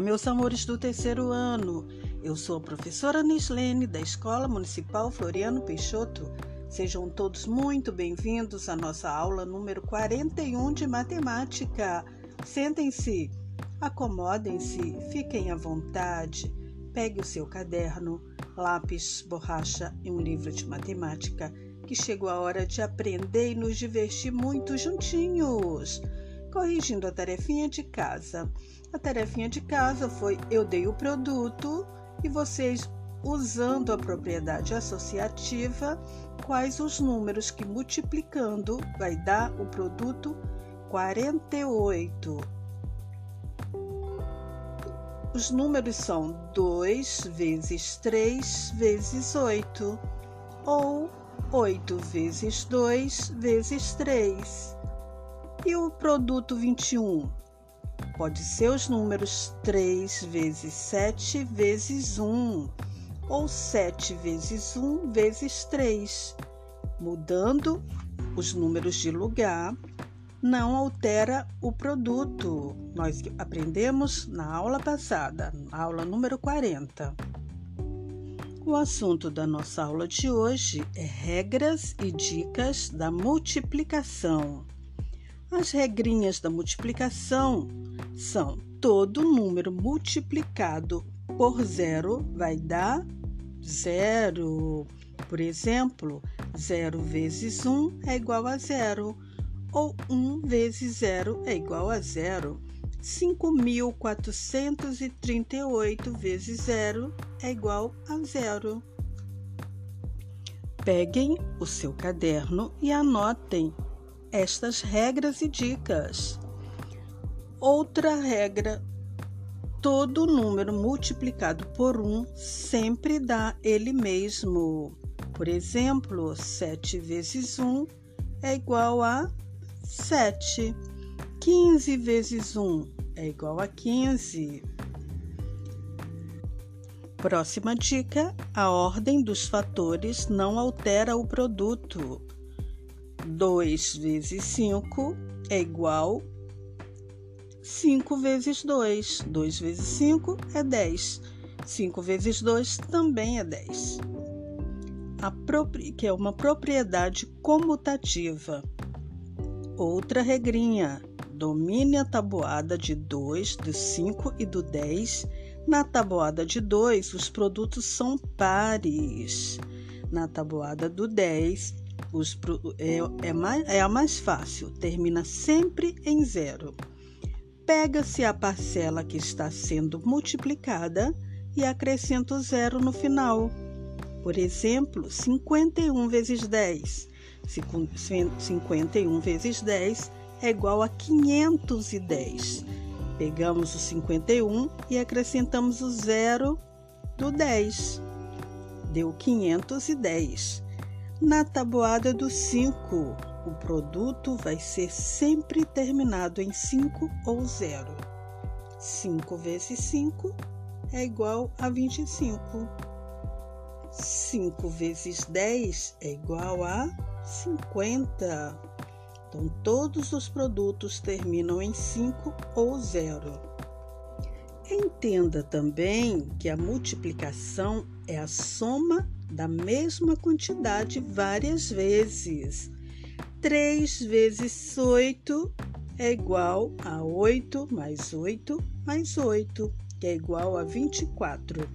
Olá, meus amores do terceiro ano. Eu sou a professora Nislene da Escola Municipal Floriano Peixoto. Sejam todos muito bem-vindos à nossa aula número 41 de matemática. Sentem-se, acomodem-se, fiquem à vontade. Pegue o seu caderno, lápis, borracha e um livro de matemática, que chegou a hora de aprender e nos divertir muito juntinhos corrigindo a tarefinha de casa. A tarefinha de casa foi eu dei o produto e vocês usando a propriedade associativa, quais os números que multiplicando vai dar o produto 48. Os números são 2 vezes 3 vezes 8 ou 8 vezes 2 vezes 3. E o produto 21? Pode ser os números 3 vezes 7 vezes 1 ou 7 vezes 1 vezes 3. Mudando os números de lugar não altera o produto. Nós aprendemos na aula passada, aula número 40. O assunto da nossa aula de hoje é regras e dicas da multiplicação. As regrinhas da multiplicação são todo número multiplicado por zero vai dar zero. Por exemplo, zero vezes um é igual a zero, ou um vezes zero é igual a zero. 5.438 vezes zero é igual a zero. Peguem o seu caderno e anotem estas regras e dicas. Outra regra: todo número multiplicado por 1 sempre dá ele mesmo. Por exemplo, 7 vezes 1 é igual a 7. 15 vezes 1 é igual a 15. Próxima dica: a ordem dos fatores não altera o produto. 2 vezes 5 é igual 5 vezes 2. 2 vezes 5 é 10. 5 vezes 2 também é 10. A que é uma propriedade comutativa. Outra regrinha: domine a tabuada de 2, do 5 e do 10. Na tabuada de 2, os produtos são pares. Na tabuada do 10, os, é, é, mais, é a mais fácil, termina sempre em zero. Pega-se a parcela que está sendo multiplicada e acrescenta o zero no final. Por exemplo, 51 vezes 10. 51 vezes 10 é igual a 510. Pegamos o 51 e acrescentamos o zero do 10. Deu 510. Na tabuada do 5, o produto vai ser sempre terminado em 5 ou 0. 5 vezes 5 é igual a 25. 5 vezes 10 é igual a 50. Então, todos os produtos terminam em 5 ou 0. Entenda também que a multiplicação é a soma da mesma quantidade várias vezes. 3 vezes 8 é igual a 8 mais 8 mais 8, que é igual a 24.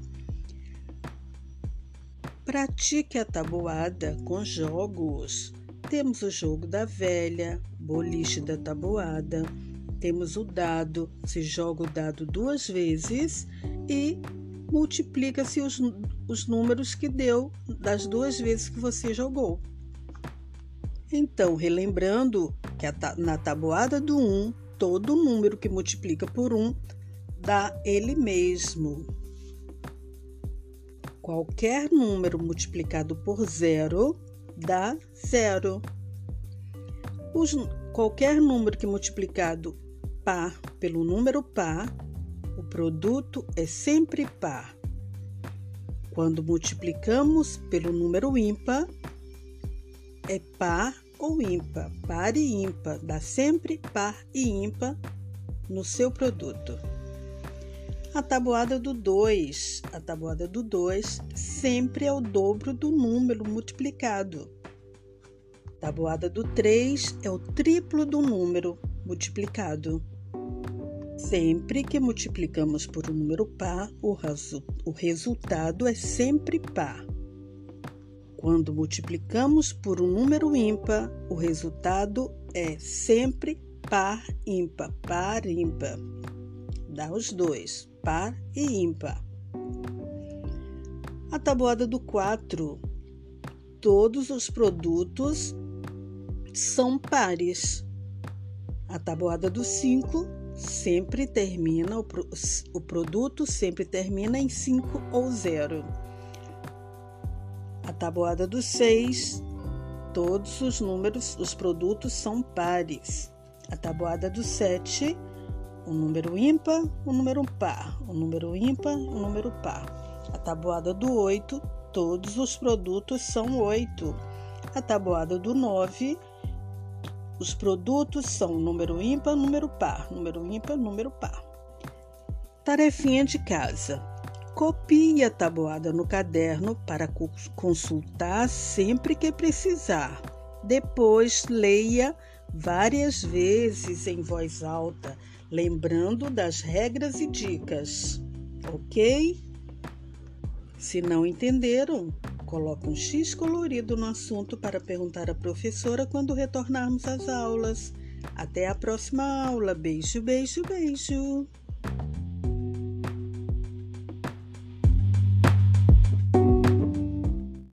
Pratique a tabuada com jogos. Temos o jogo da velha, boliche da tabuada, temos o dado, se joga o dado duas vezes e multiplica-se os, os números que deu das duas vezes que você jogou. Então, relembrando que na tabuada do 1, todo número que multiplica por 1 dá ele mesmo. Qualquer número multiplicado por zero dá zero. Os, qualquer número que multiplicado par pelo número par o produto é sempre par. Quando multiplicamos pelo número ímpar, é par ou ímpar. Par e ímpar dá sempre par e ímpar no seu produto. A tabuada do 2. A tabuada do 2 sempre é o dobro do número multiplicado. A tabuada do 3 é o triplo do número multiplicado. Sempre que multiplicamos por um número par, o, o resultado é sempre par. Quando multiplicamos por um número ímpar, o resultado é sempre par ímpar, par ímpar. Dá os dois, par e ímpar. A tabuada do 4. Todos os produtos são pares. A tabuada do 5 sempre termina, o, o produto sempre termina em 5 ou 0. A tabuada do 6, todos os números, os produtos são pares. A tabuada do 7, um número ímpar, um número par. Um número ímpar, um número par. A tabuada do 8, todos os produtos são 8. A tabuada do 9, os produtos são número ímpar, número par, número ímpar, número par. Tarefinha de casa. Copie a tabuada no caderno para consultar sempre que precisar. Depois leia várias vezes em voz alta, lembrando das regras e dicas. Ok? Se não entenderam, Coloque um X colorido no assunto para perguntar à professora quando retornarmos às aulas. Até a próxima aula. Beijo, beijo, beijo.